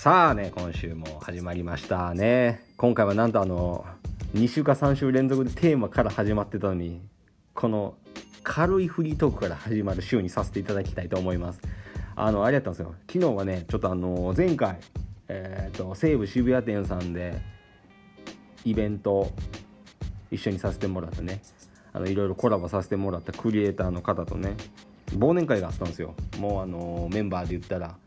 さあね今週も始まりましたね。今回はなんとあの2週か3週連続でテーマから始まってたのにこの軽いフリートークから始まる週にさせていただきたいと思います。あのあれやったんですよ。昨日はねちょっとあの前回えっ、ー、と西武渋谷店さんでイベント一緒にさせてもらってねあのいろいろコラボさせてもらったクリエイターの方とね忘年会があったんですよ。もうあのメンバーで言ったら。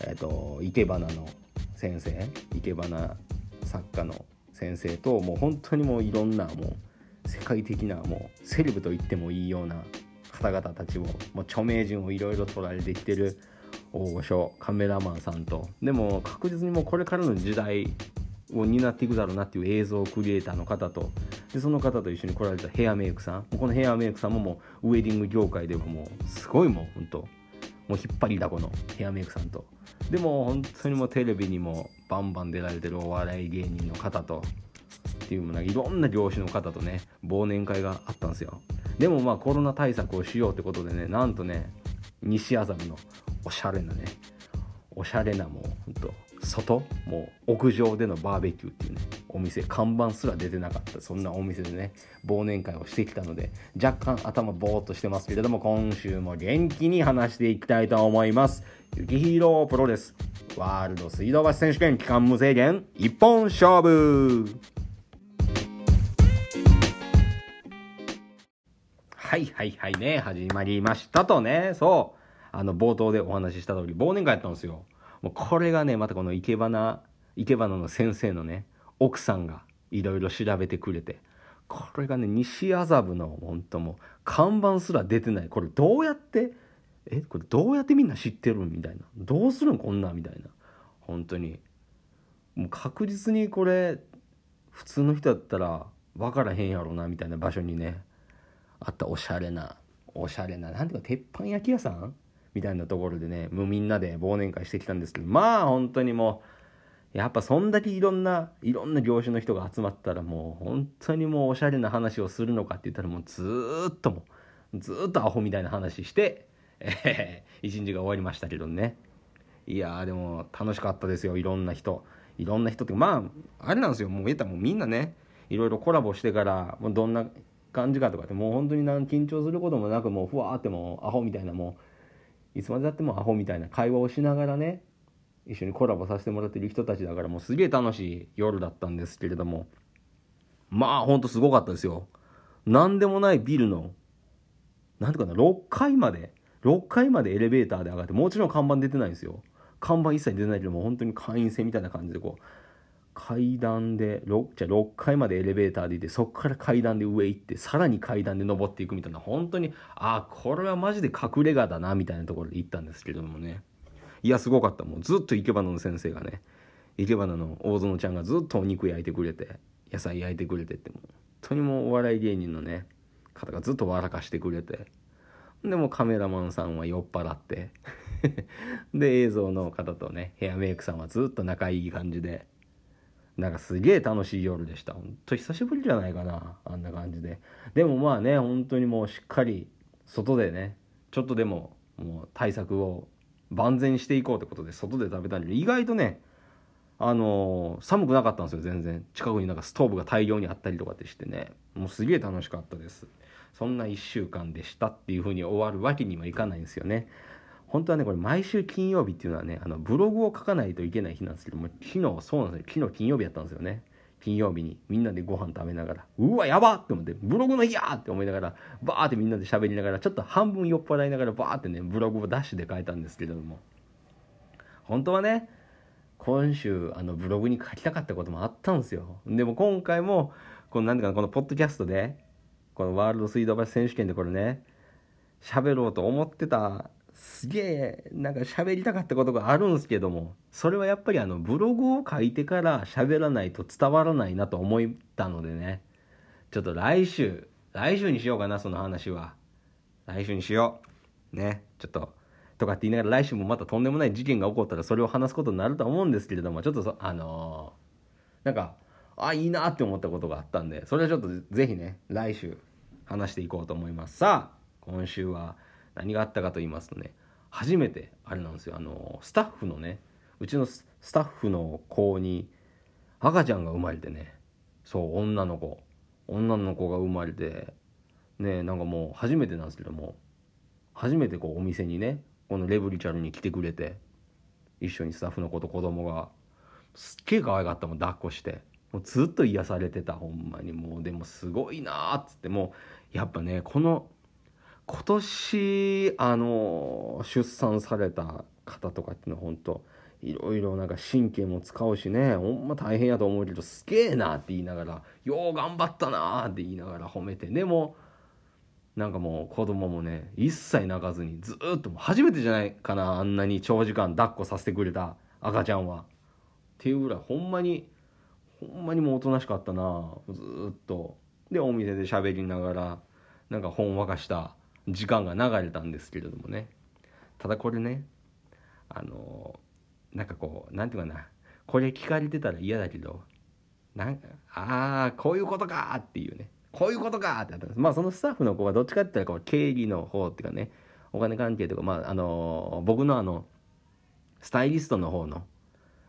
えっ、ー、と生け花の先生生け花作家の先生ともう本当にもういろんなもう世界的なもうセレブと言ってもいいような方々たちをもう著名人をいろいろ取られてきてる大御所カメラマンさんと。でも確実にもうこれからの時代を担っていくだろうなっていう映像クリエイターの方と。でその方と一緒に来られたヘアメイクさん。このヘアメイクさんももうウェディング業界ではもうすごいもう本当もう引っ張りだこのヘアメイクさんと。でも本当にもうテレビにもバンバン出られてるお笑い芸人の方と。っていうものいろんな業種の方とね忘年会があったんですよ。でもまあコロナ対策をしようってことでねなんとね西麻布のおしゃれなねおしゃれなもうほんと外もう屋上でのバーベキューっていうねお店看板すら出てなかった。そんなお店でね。忘年会をしてきたので若干頭ボーっとしてますけれども今週も元気に話していきたいと思います。雪ヒーロープロですワールド水道橋選手権期間無制限一本勝負。はいはいはいね。始まりましたとね。そう。あの冒頭でお話しした通り忘年会やったんですよ。もうこれがねまたこの生け花生け花の先生のね奥さんがいろいろ調べてくれてこれがね西麻布の本当もう看板すら出てない。これどうやってえこれどうやってみんな知ってるみたいな。どうするんこんなみたいな。本当に。もう確実にこれ普通の人だったら分からへんやろなみたいな場所にねあったおしゃれなおしゃれななんていうか鉄板焼き屋さんみたいなところでね、もうみんなで忘年会してきたんですけど、まあ本当にもう、やっぱそんだけいろんな、いろんな業種の人が集まったらもう本当にもうおしゃれな話をするのかって言ったらもうずっともう、ずっとアホみたいな話して、えー、一日が終わりましたけどね。いやーでも楽しかったですよ、いろんな人。いろんな人って、まあ、あれなんですよ、もう言ったもうみんなね、いろいろコラボしてから、もうどんな感じかとかってもう本当になん緊張することもなくもうふわーってもうアホみたいなもういつまでたってもアホみたいな会話をしながらね一緒にコラボさせてもらってる人たちだからもうすげえ楽しい夜だったんですけれども。まあほんとすごかったですよ。何でもないビルの何ていうかな6階まで6階までエレベーターで上がってもちろん看板出てないんですよ。看板一切出てないけども本当に会員制みたいな感じでこう階段で 6, じゃ6階までエレベーターでいてそこから階段で上行ってさらに階段で登っていくみたいな本当にああこれはマジで隠れ家だなみたいなところで行ったんですけどもね。いやすごかった。もうずっと生け花の先生がね生け花の大園ちゃんがずっとお肉焼いてくれて野菜焼いてくれてってもう本当にもうお笑い芸人のね方がずっと笑かしてくれてでもカメラマンさんは酔っ払って で映像の方とねヘアメイクさんはずっと仲いい感じでなんかすげえ楽しい夜でした。ほんと久しぶりじゃないかな。あんな感じで。でもまあね、本当にもうしっかり外でね、ちょっとでももう対策を万全にしていこうってことで外で食べたんで、意外とね、あのー、寒くなかったんですよ、全然。近くになんかストーブが大量にあったりとかってしてね。もうすげえ楽しかったです。そんな1週間でしたっていう風に終わるわけにはいかないんですよね。本当はね、これ毎週金曜日っていうのはね、あのブログを書かないといけない日なんですけども、昨日そうなんですよ。昨日金曜日やったんですよね。金曜日にみんなでご飯食べながら、うわ、やばって思って、ブログの日やって思いながら、バーってみんなで喋りながら、ちょっと半分酔っ払いながら、バーってね、ブログをダッシュで書いたんですけれども、本当はね、今週、あの、ブログに書きたかったこともあったんですよ。でも今回も、この、なんていうかな、このポッドキャストで、このワールド水道橋選手権でこれね、喋ろうと思ってたすげえなんか喋りたかったことがあるんですけどもそれはやっぱりあのブログを書いてから喋らないと伝わらないなと思ったのでね。ちょっと来週来週にしようかなその話は。来週にしよう。ね。ちょっととかって言いながら来週もまたとんでもない事件が起こったらそれを話すことになると思うんですけれどもちょっとそあのー、なんかあいいなって思ったことがあったんでそれはちょっとぜひね来週話していこうと思います。さあ今週は何があったかと言いますとね初めてあれなんですよ。あのスタッフのねうちのスタッフの子に赤ちゃんが生まれてねそう女の子女の子が生まれてねなんかもう初めてなんですけども初めてこうお店にねこのレブリチャルに来てくれて一緒にスタッフの子と子供がすっげえ可愛かったもん抱っこして。もうずっと癒されてたほんまに。もうでもすごいなっつって。もうやっぱねこの今年あの出産された方とかっていうのは本当いろいろなんか神経も使うしねほんま大変やと思うけどすげえなって言いながらよう頑張ったなって言いながら褒めてでもなんかもう子供もね一切泣かずにずっと初めてじゃないかなあんなに長時間抱っこさせてくれた赤ちゃんは。っていうぐらいほんまにほんまにもうおとなしかったなずっと。でお店で喋りながらなんかほんわかした時間が流れたんですけれどもね。ただこれねあのなんかこうなんていうかな。これ聞かれてたら嫌だけどなんかああこういうことかっていうね。こういうことかってなったんです。まあそのスタッフの子はどっちかって言ったらこう経理の方っていうかね。お金関係とかまああの僕のあのスタイリストの方の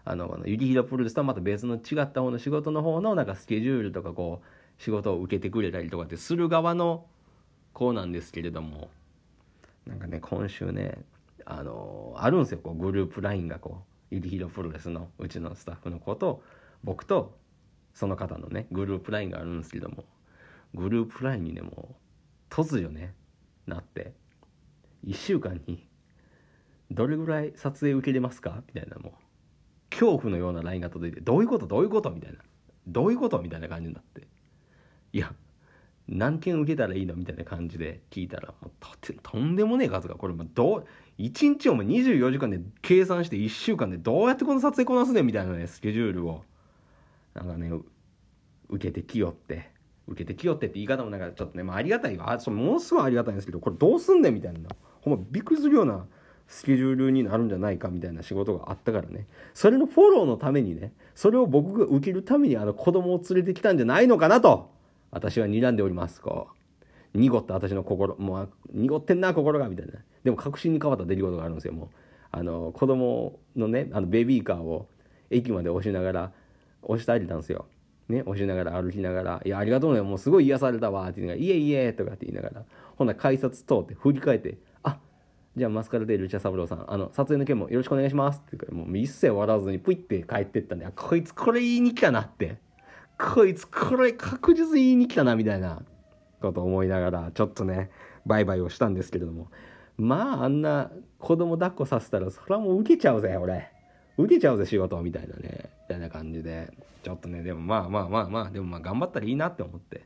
あのゆりひろプロレスとはまた別の違った方の仕事の方のなんかスケジュールとかこう仕事を受けてくれたりとかってする側の子なんですけれども。なんかね今週ねあのあるんですよ。こうグループ LINE がこうゆりひろプロレスのうちのスタッフの子と僕とその方のねグループ LINE があるんですけども。グループ LINE にねもう突如ねなって1週間にどれぐらい撮影受けれますか？みたいなもう恐怖のような LINE が届いてどういうこと？どういうこと？みたいな。どういうこと？みたいな感じになって。いや何件受けたらいいの？みたいな感じで聞いたらもうととんでもねえ数が。これもうどう1日をも24時間で計算して1週間でどうやってこの撮影こなすねみたいなねスケジュールを。なんかね受けてきよって。受けてきよってって言い方もなんかちょっとね、まあ、ありがたいわ。そものすごいありがたいんですけどこれどうすんねん？みたいな。ほんまびっくりするようなスケジュールになるんじゃないかみたいな仕事があったからね。それのフォローのためにねそれを僕が受けるためにあの子供を連れてきたんじゃないのかなと。私は睨んでおりますこう濁った私の心。もう濁ってんな心がみたいな。でも確信に変わった出来事があるんですよもう。あの子供のねあのベビーカーを駅まで押しながら押してあげたんですよ。ね、押しながら歩きながら「いやありがとうねもうすごい癒されたわ」って言いながら「いえいえ」とかって言いながら。ほんなら改札通って振り返って「あじゃあマスカラデールチャ三郎さんあの撮影の件もよろしくお願いします」って言うからもう一切笑わずにプイって帰ってったんでこいつこれ言いに来たなって。こいつこれ確実に言いに来たなみたいなこと思いながらちょっとねバイバイをしたんですけれども。まああんな子供抱っこさせたらそれはもう受けちゃうぜ俺。受けちゃうぜ仕事みたいなね。みたいな感じで。ちょっとねでもまあまあまあまあでもまあ頑張ったらいいなって思って。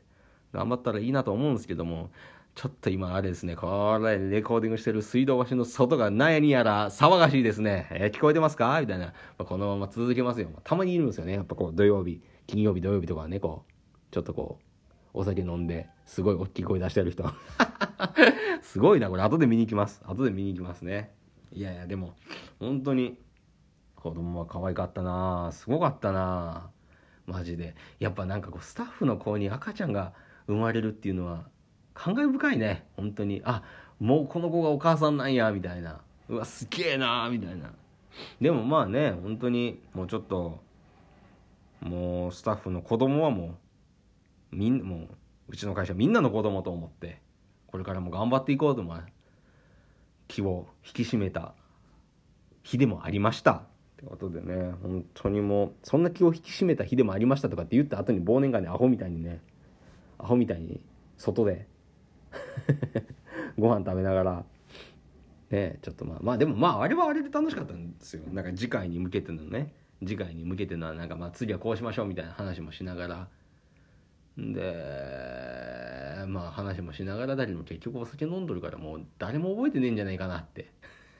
頑張ったらいいなと思うんですけども。ちょっと今あれですねこれレコーディングしてる水道橋の外が何やら騒がしいですね、えー、聞こえてますか？みたいな、このまま続けますよ。たまにいるんですよね。やっぱこう土曜日。金曜日土曜日とかねこうちょっとこうお酒飲んですごい大きい声出してる人。すごいなこれ。後で見に行きます。後で見に行きますね。いやいやでも本当に子供は可愛かったな。すごかったな。マジで。やっぱなんかこうスタッフの子に赤ちゃんが生まれるっていうのは感慨深いね。本当に。あもうこの子がお母さんなんやみたいな。うわすげえなみたいな。でもまあね本当にもうちょっともうスタッフの子供はもうみんもううちの会社みんなの子供と思ってこれからも頑張っていこうと気を引き締めた日でもありました。ってことでね本当にもうそんな気を引き締めた日でもありましたとかって言った後に忘年会でアホみたいにねアホみたいに外で ご飯食べながらねちょっとまあまあでもまああれはあれで楽しかったんですよ。なんか次回に向けてのね次回に向けてのはなんかまあ次はこうしましょうみたいな話もしながら。でまあ話もしながらだけど結局お酒飲んどるからもう誰も覚えてねえんじゃないかなって。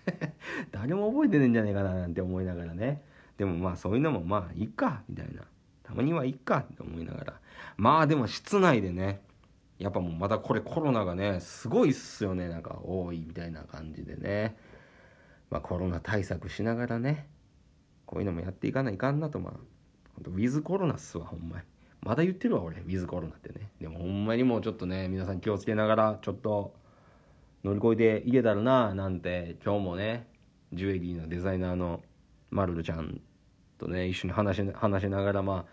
誰も覚えてねえんじゃねえかななんて思いながらね。でもまあそういうのもまあいいかみたいな。たまにはいいかって思いながら。まあでも室内でねやっぱもうまたこれコロナがねすごいっすよね。なんか多いみたいな感じでね。まあコロナ対策しながらね。こういうのもやっていかないかんなとまあ。ほんとウィズコロナっすわほんまに。まだ言ってるわ俺。ウィズコロナってね。でもほんまにもうちょっとね皆さん気をつけながらちょっと乗り越えていけたらななんて今日もねジュエリーのデザイナーのまるるちゃんとね一緒に話し話しながらまあ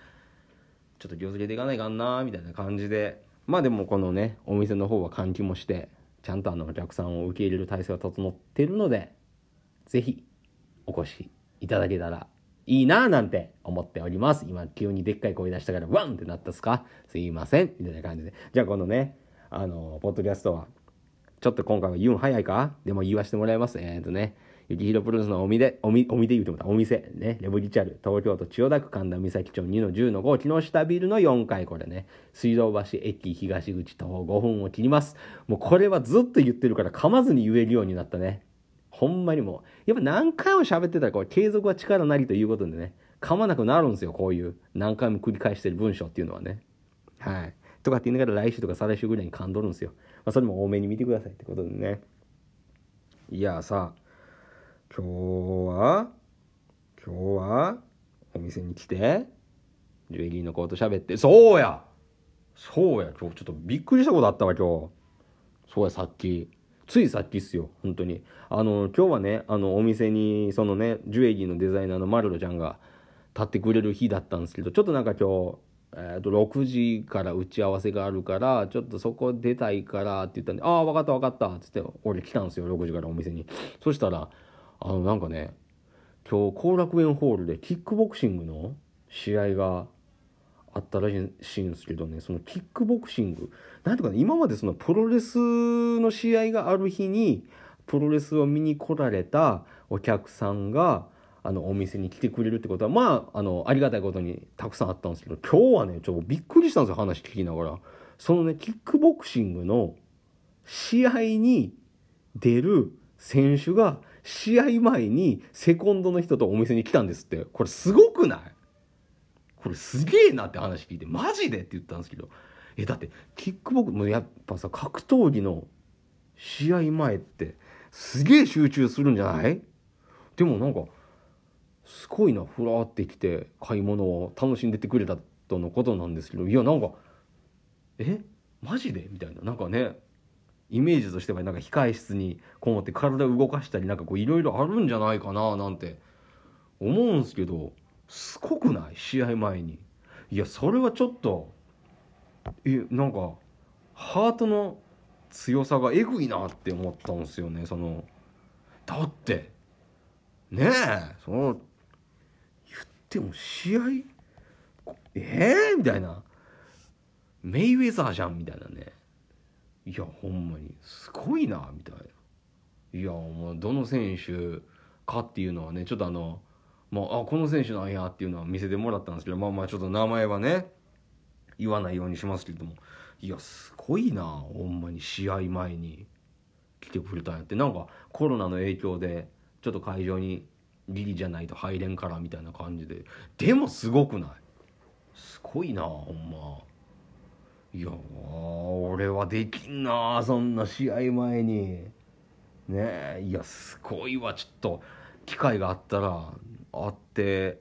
ちょっと気をつけていかないかんなみたいな感じで。まあでもこのねお店の方は換気もしてちゃんとあのお客さんを受け入れる体制が整ってるので是非お越しいただけたらいいなぁなんて思っております。今急にでっかい声出したからワンってなったっすか？すいません。みたいな感じで。じゃあこのね、あの、ポッドキャストは、ちょっと今回は言うん早いか？でも言わせてもらいます。えっ、とね、ゆきひろプロレスのお店、おみ、お店言うてもた、お店、ね、レブリチャル、東京都千代田区神田三崎町2の10の5、木下ビルの4階、これね、水道橋駅東口徒歩5分を切ります。もうこれはずっと言ってるから噛まずに言えるようになったね。ほんまにもう、やっぱ何回も喋ってたらこれ継続は力なりということでね、噛まなくなるんですよ、こういう何回も繰り返してる文章っていうのはね。はい。とかって言いながら来週とか再来週ぐらいに噛んどるんですよ。まあ、それも多めに見てくださいってことでね。いやさ、今日は、今日は、お店に来て、ジュエリーの子と喋って、そうやそうや、今日ちょっとびっくりしたことあったわ、今日。そうや、さっき。ついさっきっすよ、本当に。あの、今日はね、あの、お店に、そのね、ジュエリーのデザイナーのマルロちゃんが、立ってくれる日だったんですけどちょっとなんか今日えー、と6時から打ち合わせがあるからちょっとそこ出たいからって言ったんで「ああ分かった分かった」っつって俺来たんですよ6時からお店にそしたらあのなんかね今日後楽園ホールでキックボクシングの試合があったらしいんですけどねそのキックボクシング。なんとかね今までそのプロレスの試合がある日にプロレスを見に来られたお客さんがあのお店に来てくれるってことはまああのありがたいことにたくさんあったんですけど今日はねちょっとびっくりしたんですよ話聞きながら。そのねキックボクシングの試合に出る選手が試合前にセコンドの人とお店に来たんですって。これすごくない？これすげえなって話聞いてマジでって言ったんですけど。えだってキックボクもやっぱさ格闘技の試合前ってすげえ集中するんじゃない？でもなんかすごいなふらってきて買い物を楽しんでてくれたとのことなんですけど。いやなんかえ？マジで？みたいな。なんかねイメージとしてはなんか控え室にこもって体動かしたりなんかこういろいろあるんじゃないかななんて思うんすけど。すごくない？試合前に。いやそれはちょっとえなんかハートの強さがえぐいなって思ったんですよねそのだってねえそのでも試合ええー、みたいな。メイウェザーじゃんみたいなね。いやほんまに。すごいなみたいな。いやもうどの選手かっていうのはねちょっとあのまあ、あこの選手なんやっていうのは見せてもらったんですけどまあまあちょっと名前はね言わないようにしますけども。いやすごいなほんまに。試合前に来てくれたんやって。なんかコロナの影響でちょっと会場にギリじゃないと入れんからみたいな感じで。でもすごくない。すごいなほんま。いや俺はできんなそんな試合前に。ねえいやすごいわちょっと。機会があったら会って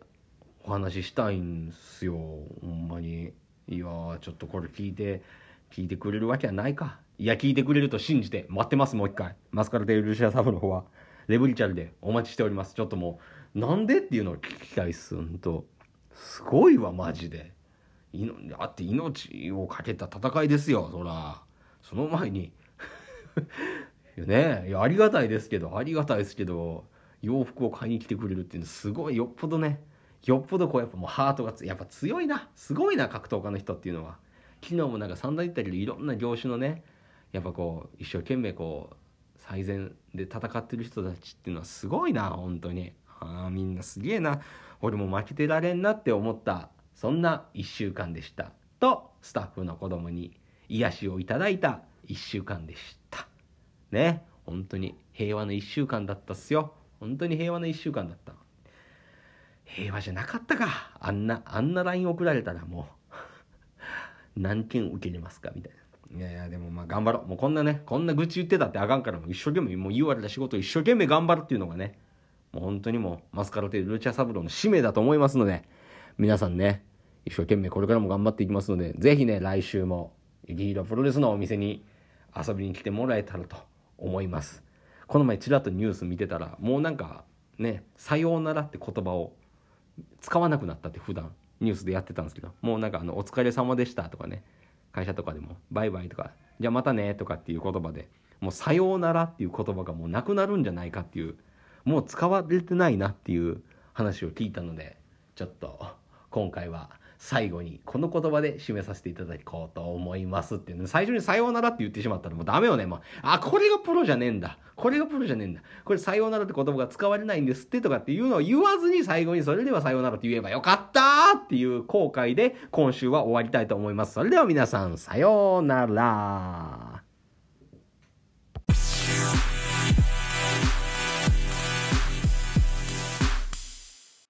お話ししたいんすよほんまにいやちょっとこれ聞いて聞いてくれるわけはないかいや聞いてくれると信じて待ってますもう一回マスカルテルシアサブの方はレブリチャルでお待ちしております。ちょっともう、なんでっていうのを聞きたいっす、んと。すごいわ、マジで。いのだって命をかけた戦いですよ、そら。その前に ねいや、ありがたいですけど、ありがたいですけど、洋服を買いに来てくれるっていうのすごいよっぽどね、よっぽどこうやっぱもうハートがやっぱ強いな。すごいな、格闘家の人っていうのは。昨日もなんか散々言ったけど、いろんな業種のね、やっぱこう、一生懸命こう、最善で戦ってる人たちっていうのはすごいな本当に。ああみんなすげえな。俺も負けてられんなって思ったそんな1週間でした。とスタッフの子供に癒しをいただいた1週間でした。ね本当に平和の1週間だったっすよ。本当に平和の1週間だった平和じゃなかったかあんなあんな LINE 送られたらもう 何件受けれますかみたいないやいや、でもまあ頑張ろう。もうこんなね、こんな愚痴言ってたってあかんから、もう一生懸命、もう言われた仕事を一生懸命頑張るっていうのがね、もう本当にもうマスカラテルルチャサブローの使命だと思いますので、皆さんね、一生懸命これからも頑張っていきますので、ぜひね、来週も、ユキヒロプロレスのお店に遊びに来てもらえたらと思います。この前ちらっとニュース見てたら、もうなんか、ね「さようなら」って言葉を使わなくなったって普段ニュースでやってたんですけどもうなんかあの「お疲れ様でした」とかね会社とかでも「バイバイ」とか「じゃあまたね」とかっていう言葉でもう「さようなら」っていう言葉がもうなくなるんじゃないかっていうもう使われてないなっていう話を聞いたのでちょっと今回は最後にこの言葉で締めさせていただこうと思いますっていうね最初にさようならって言ってしまったらもうダメよねもう。あこれがプロじゃねえんだ。これがプロじゃねえんだ。これさようならって言葉が使われないんですってとかっていうのを言わずに最後にそれではさようならって言えばよかったっていう後悔で今週は終わりたいと思います。それでは皆さんさようなら。